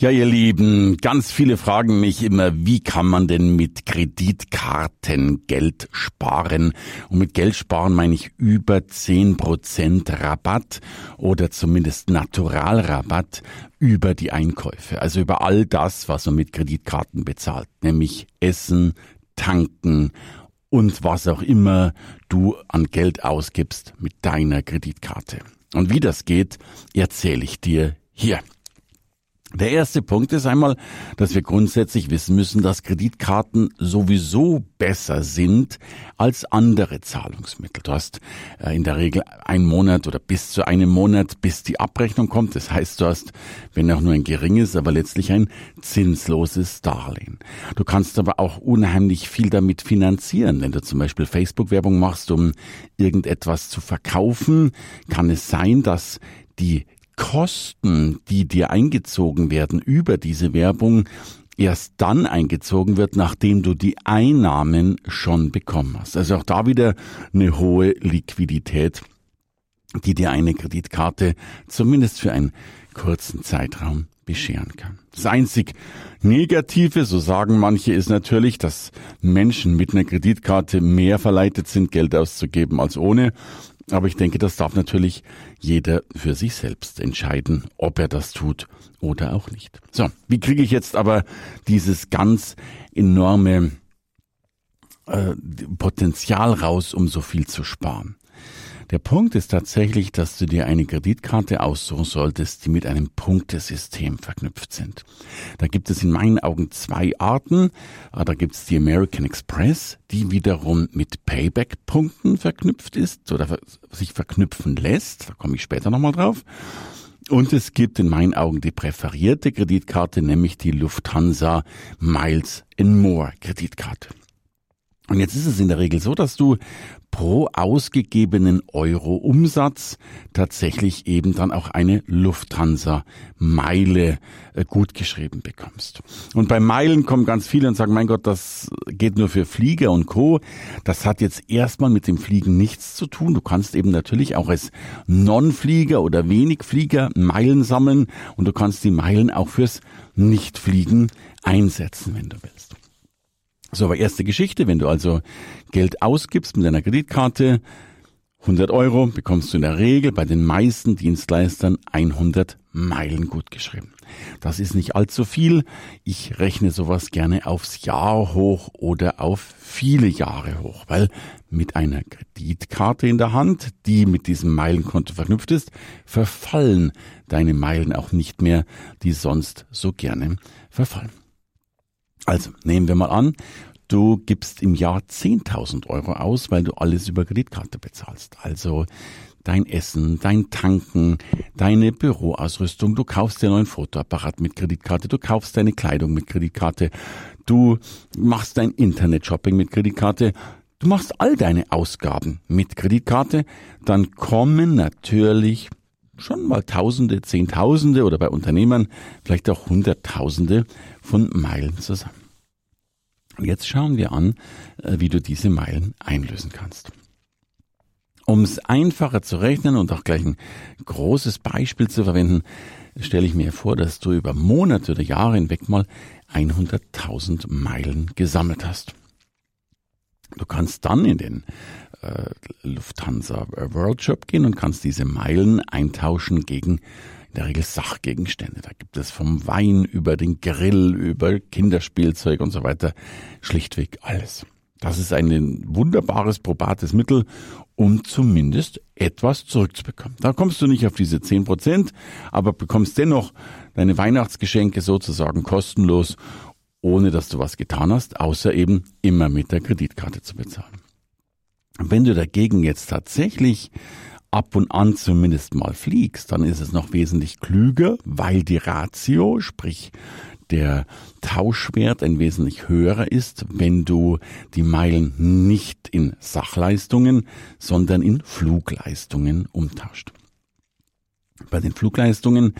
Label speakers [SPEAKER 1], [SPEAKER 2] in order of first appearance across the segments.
[SPEAKER 1] Ja, ihr Lieben, ganz viele fragen mich immer, wie kann man denn mit Kreditkarten Geld sparen? Und mit Geld sparen meine ich über zehn Prozent Rabatt oder zumindest Naturalrabatt über die Einkäufe. Also über all das, was man mit Kreditkarten bezahlt, nämlich Essen, Tanken und was auch immer du an Geld ausgibst mit deiner Kreditkarte. Und wie das geht, erzähle ich dir hier. Der erste Punkt ist einmal, dass wir grundsätzlich wissen müssen, dass Kreditkarten sowieso besser sind als andere Zahlungsmittel. Du hast äh, in der Regel einen Monat oder bis zu einem Monat, bis die Abrechnung kommt. Das heißt, du hast, wenn auch nur ein geringes, aber letztlich ein zinsloses Darlehen. Du kannst aber auch unheimlich viel damit finanzieren. Wenn du zum Beispiel Facebook-Werbung machst, um irgendetwas zu verkaufen, kann es sein, dass die Kosten, die dir eingezogen werden über diese Werbung, erst dann eingezogen wird, nachdem du die Einnahmen schon bekommen hast. Also auch da wieder eine hohe Liquidität, die dir eine Kreditkarte zumindest für einen kurzen Zeitraum bescheren kann. Das einzig Negative, so sagen manche, ist natürlich, dass Menschen mit einer Kreditkarte mehr verleitet sind, Geld auszugeben als ohne. Aber ich denke, das darf natürlich jeder für sich selbst entscheiden, ob er das tut oder auch nicht. So, wie kriege ich jetzt aber dieses ganz enorme äh, Potenzial raus, um so viel zu sparen? Der Punkt ist tatsächlich, dass du dir eine Kreditkarte aussuchen solltest, die mit einem Punktesystem verknüpft sind. Da gibt es in meinen Augen zwei Arten. Ah, da gibt es die American Express, die wiederum mit Payback-Punkten verknüpft ist oder sich verknüpfen lässt. Da komme ich später nochmal drauf. Und es gibt in meinen Augen die präferierte Kreditkarte, nämlich die Lufthansa Miles More Kreditkarte. Und jetzt ist es in der Regel so, dass du pro ausgegebenen Euro Umsatz tatsächlich eben dann auch eine Lufthansa Meile äh, gut geschrieben bekommst. Und bei Meilen kommen ganz viele und sagen, mein Gott, das geht nur für Flieger und Co. Das hat jetzt erstmal mit dem Fliegen nichts zu tun. Du kannst eben natürlich auch als Non-Flieger oder Wenigflieger Meilen sammeln und du kannst die Meilen auch fürs Nichtfliegen einsetzen, wenn du willst. So, aber erste Geschichte, wenn du also Geld ausgibst mit deiner Kreditkarte, 100 Euro bekommst du in der Regel bei den meisten Dienstleistern 100 Meilen gut geschrieben. Das ist nicht allzu viel. Ich rechne sowas gerne aufs Jahr hoch oder auf viele Jahre hoch, weil mit einer Kreditkarte in der Hand, die mit diesem Meilenkonto verknüpft ist, verfallen deine Meilen auch nicht mehr, die sonst so gerne verfallen. Also nehmen wir mal an, du gibst im Jahr 10.000 Euro aus, weil du alles über Kreditkarte bezahlst. Also dein Essen, dein Tanken, deine Büroausrüstung, du kaufst dir einen neuen Fotoapparat mit Kreditkarte, du kaufst deine Kleidung mit Kreditkarte, du machst dein Internet-Shopping mit Kreditkarte, du machst all deine Ausgaben mit Kreditkarte, dann kommen natürlich schon mal Tausende, Zehntausende oder bei Unternehmern vielleicht auch Hunderttausende von Meilen zusammen. Und jetzt schauen wir an, äh, wie du diese Meilen einlösen kannst. Um es einfacher zu rechnen und auch gleich ein großes Beispiel zu verwenden, stelle ich mir vor, dass du über Monate oder Jahre hinweg mal 100.000 Meilen gesammelt hast. Du kannst dann in den äh, Lufthansa World Shop gehen und kannst diese Meilen eintauschen gegen in der Regel Sachgegenstände. Da gibt es vom Wein über den Grill, über Kinderspielzeug und so weiter schlichtweg alles. Das ist ein wunderbares, probates Mittel, um zumindest etwas zurückzubekommen. Da kommst du nicht auf diese zehn Prozent, aber bekommst dennoch deine Weihnachtsgeschenke sozusagen kostenlos, ohne dass du was getan hast, außer eben immer mit der Kreditkarte zu bezahlen. Wenn du dagegen jetzt tatsächlich ab und an zumindest mal fliegst, dann ist es noch wesentlich klüger, weil die Ratio, sprich der Tauschwert ein wesentlich höherer ist, wenn du die Meilen nicht in Sachleistungen, sondern in Flugleistungen umtauscht. Bei den Flugleistungen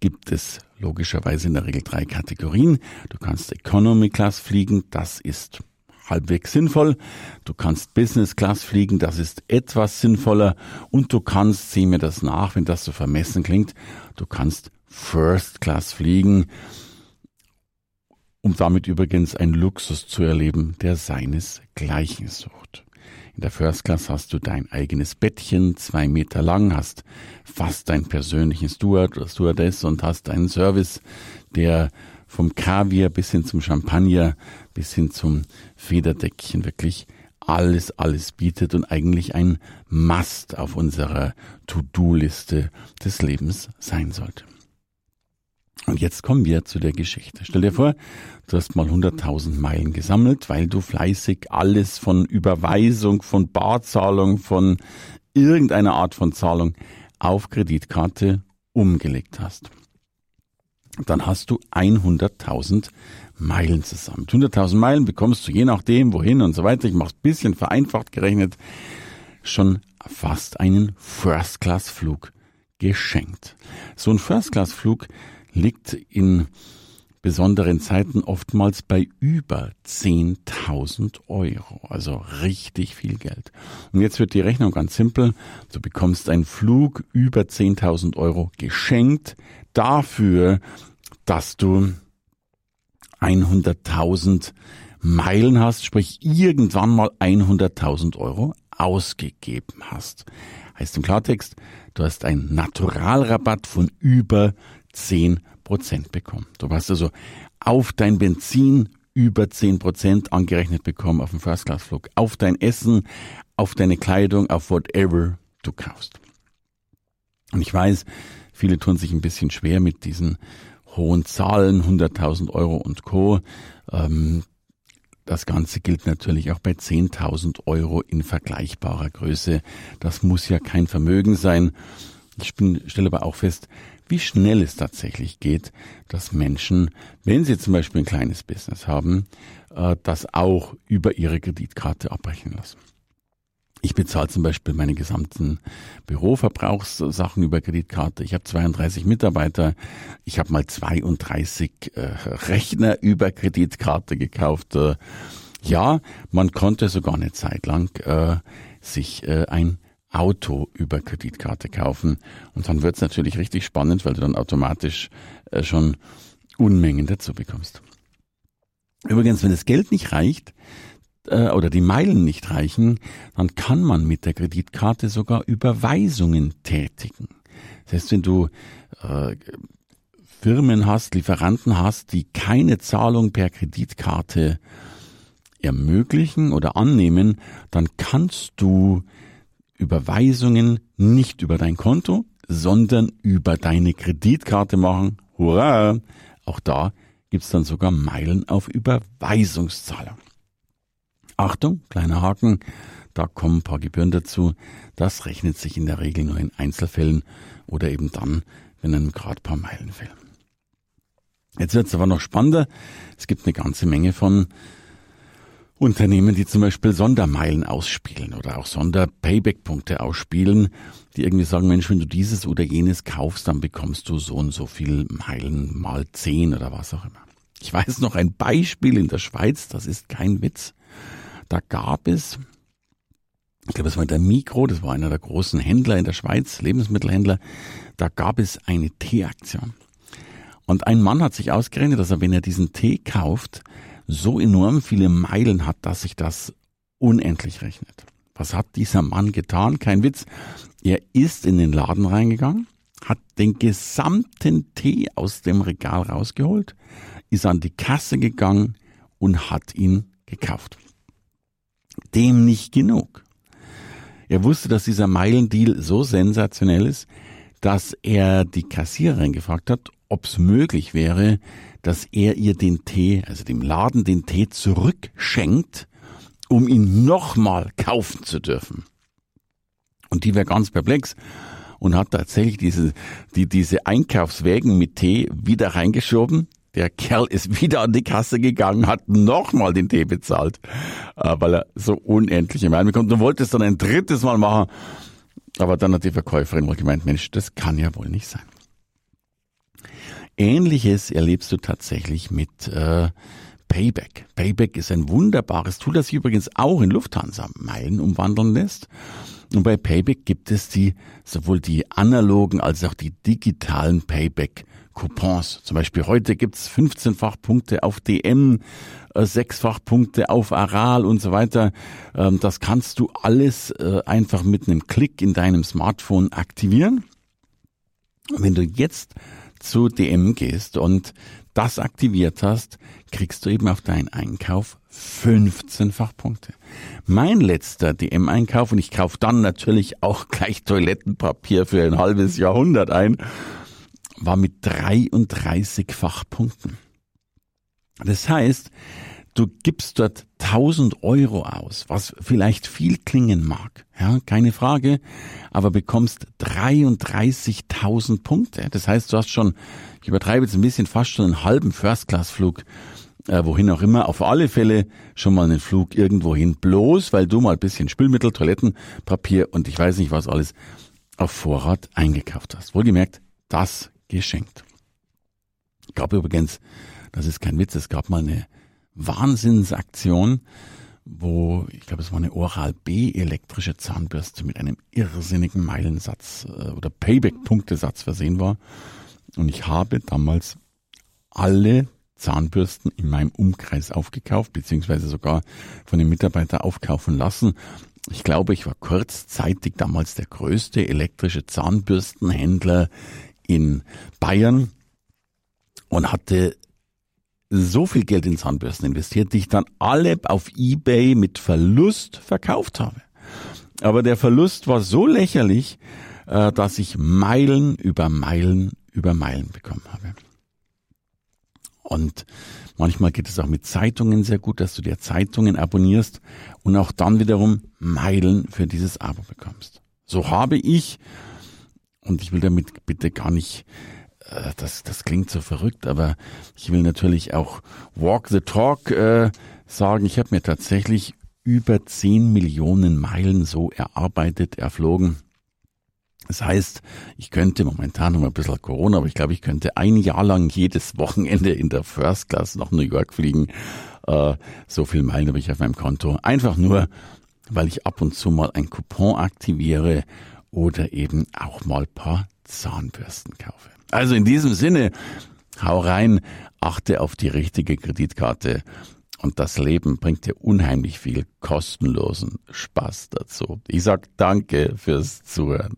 [SPEAKER 1] gibt es logischerweise in der Regel drei Kategorien. Du kannst Economy Class fliegen, das ist halbwegs sinnvoll. Du kannst Business Class fliegen, das ist etwas sinnvoller. Und du kannst, sieh mir das nach, wenn das so vermessen klingt, du kannst First Class fliegen, um damit übrigens einen Luxus zu erleben, der seinesgleichen sucht. In der First Class hast du dein eigenes Bettchen, zwei Meter lang, hast fast deinen persönlichen Steward oder Stewardess und hast einen Service, der vom Kaviar bis hin zum Champagner, bis hin zum Federdeckchen wirklich alles, alles bietet und eigentlich ein Must auf unserer To-Do-Liste des Lebens sein sollte. Und jetzt kommen wir zu der Geschichte. Stell dir vor, du hast mal 100.000 Meilen gesammelt, weil du fleißig alles von Überweisung, von Barzahlung, von irgendeiner Art von Zahlung auf Kreditkarte umgelegt hast dann hast du 100.000 Meilen zusammen. 100.000 Meilen bekommst du je nachdem, wohin und so weiter. Ich mache es bisschen vereinfacht gerechnet, schon fast einen First-Class-Flug geschenkt. So ein First-Class-Flug liegt in besonderen Zeiten oftmals bei über 10.000 Euro. Also richtig viel Geld. Und jetzt wird die Rechnung ganz simpel. Du bekommst einen Flug über 10.000 Euro geschenkt dafür, dass du 100.000 Meilen hast, sprich irgendwann mal 100.000 Euro ausgegeben hast. Heißt im Klartext, du hast einen Naturalrabatt von über 10 Prozent bekommen. Du hast also auf dein Benzin über 10 Prozent angerechnet bekommen auf dem First-Class-Flug, auf dein Essen, auf deine Kleidung, auf whatever du kaufst. Und ich weiß, Viele tun sich ein bisschen schwer mit diesen hohen Zahlen, 100.000 Euro und Co. Ähm, das Ganze gilt natürlich auch bei 10.000 Euro in vergleichbarer Größe. Das muss ja kein Vermögen sein. Ich bin, stelle aber auch fest, wie schnell es tatsächlich geht, dass Menschen, wenn sie zum Beispiel ein kleines Business haben, äh, das auch über ihre Kreditkarte abbrechen lassen. Ich bezahle zum Beispiel meine gesamten Büroverbrauchssachen über Kreditkarte. Ich habe 32 Mitarbeiter. Ich habe mal 32 äh, Rechner über Kreditkarte gekauft. Äh, ja, man konnte sogar eine Zeit lang äh, sich ein Auto über Kreditkarte kaufen. Und dann wird es natürlich richtig spannend, weil du dann automatisch äh, schon Unmengen dazu bekommst. Übrigens, wenn das Geld nicht reicht, äh, oder die Meilen nicht reichen, dann kann man mit der Kreditkarte sogar Überweisungen tätigen. Das heißt, wenn du äh, Firmen hast, Lieferanten hast, die keine Zahlung per Kreditkarte ermöglichen oder annehmen, dann kannst du Überweisungen nicht über dein Konto, sondern über deine Kreditkarte machen. Hurra! Auch da gibt's dann sogar Meilen auf Überweisungszahlung. Achtung, kleiner Haken, da kommen ein paar Gebühren dazu. Das rechnet sich in der Regel nur in Einzelfällen oder eben dann, wenn einem gerade paar Meilen fehlen. Jetzt wird es aber noch spannender. Es gibt eine ganze Menge von Unternehmen, die zum Beispiel Sondermeilen ausspielen oder auch Sonder-Payback-Punkte ausspielen, die irgendwie sagen, Mensch, wenn du dieses oder jenes kaufst, dann bekommst du so und so viel Meilen mal zehn oder was auch immer. Ich weiß noch ein Beispiel in der Schweiz, das ist kein Witz. Da gab es, ich glaube, es war der Mikro, das war einer der großen Händler in der Schweiz, Lebensmittelhändler, da gab es eine Teeaktion. Und ein Mann hat sich ausgerechnet, dass er, wenn er diesen Tee kauft, so enorm viele Meilen hat, dass sich das unendlich rechnet. Was hat dieser Mann getan? Kein Witz. Er ist in den Laden reingegangen, hat den gesamten Tee aus dem Regal rausgeholt, ist an die Kasse gegangen und hat ihn gekauft dem nicht genug. Er wusste, dass dieser Meilendeal so sensationell ist, dass er die Kassiererin gefragt hat, ob es möglich wäre, dass er ihr den Tee, also dem Laden den Tee zurückschenkt, um ihn nochmal kaufen zu dürfen. Und die wäre ganz perplex und hat tatsächlich diese, die, diese Einkaufswägen mit Tee wieder reingeschoben, der Kerl ist wieder an die Kasse gegangen, hat nochmal den Tee bezahlt, äh, weil er so unendliche Meilen bekommt und wollte es dann ein drittes Mal machen. Aber dann hat die Verkäuferin wohl gemeint, Mensch, das kann ja wohl nicht sein. Ähnliches erlebst du tatsächlich mit äh, Payback. Payback ist ein wunderbares Tool, das sich übrigens auch in Lufthansa Meilen umwandeln lässt. Und bei Payback gibt es die, sowohl die analogen als auch die digitalen Payback Coupons. Zum Beispiel heute gibt's 15-fach Punkte auf DM, äh, sechsfach Punkte auf Aral und so weiter. Ähm, das kannst du alles äh, einfach mit einem Klick in deinem Smartphone aktivieren. Und wenn du jetzt zu DM gehst und das aktiviert hast, kriegst du eben auf deinen Einkauf 15-fach Punkte. Mein letzter DM-Einkauf, und ich kaufe dann natürlich auch gleich Toilettenpapier für ein halbes Jahrhundert ein, war mit 33-fach Punkten. Das heißt, du gibst dort 1000 Euro aus, was vielleicht viel klingen mag, ja, keine Frage, aber bekommst 33.000 Punkte. Das heißt, du hast schon, ich übertreibe jetzt ein bisschen, fast schon einen halben First-Class-Flug, äh, wohin auch immer, auf alle Fälle schon mal einen Flug irgendwohin, bloß weil du mal ein bisschen Spülmittel, Toilettenpapier und ich weiß nicht was alles auf Vorrat eingekauft hast. Wohlgemerkt, das geschenkt. Ich glaube übrigens, das ist kein Witz, es gab mal eine Wahnsinnsaktion, wo, ich glaube, es war eine Oral-B elektrische Zahnbürste mit einem irrsinnigen Meilensatz äh, oder Payback-Punktesatz versehen war. Und ich habe damals alle Zahnbürsten in meinem Umkreis aufgekauft, beziehungsweise sogar von den Mitarbeitern aufkaufen lassen. Ich glaube, ich war kurzzeitig damals der größte elektrische Zahnbürstenhändler in Bayern und hatte so viel Geld in Zahnbürsten investiert, die ich dann alle auf eBay mit Verlust verkauft habe. Aber der Verlust war so lächerlich, äh, dass ich Meilen über Meilen über Meilen bekommen habe. Und manchmal geht es auch mit Zeitungen sehr gut, dass du dir Zeitungen abonnierst und auch dann wiederum Meilen für dieses Abo bekommst. So habe ich, und ich will damit bitte gar nicht das, das klingt so verrückt, aber ich will natürlich auch Walk the Talk äh, sagen. Ich habe mir tatsächlich über 10 Millionen Meilen so erarbeitet, erflogen. Das heißt, ich könnte momentan noch ein bisschen Corona, aber ich glaube, ich könnte ein Jahr lang jedes Wochenende in der First Class nach New York fliegen. Äh, so viel Meilen habe ich auf meinem Konto. Einfach nur, weil ich ab und zu mal ein Coupon aktiviere oder eben auch mal paar Zahnbürsten kaufe. Also in diesem Sinne, hau rein, achte auf die richtige Kreditkarte und das Leben bringt dir unheimlich viel kostenlosen Spaß dazu. Ich sag danke fürs Zuhören.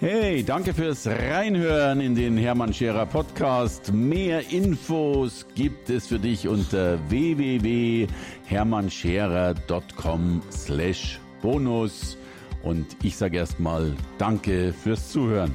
[SPEAKER 1] Hey, danke fürs Reinhören in den Hermann Scherer Podcast. Mehr Infos gibt es für dich unter www.hermannscherer.com slash bonus. Und ich sage erstmal Danke fürs Zuhören.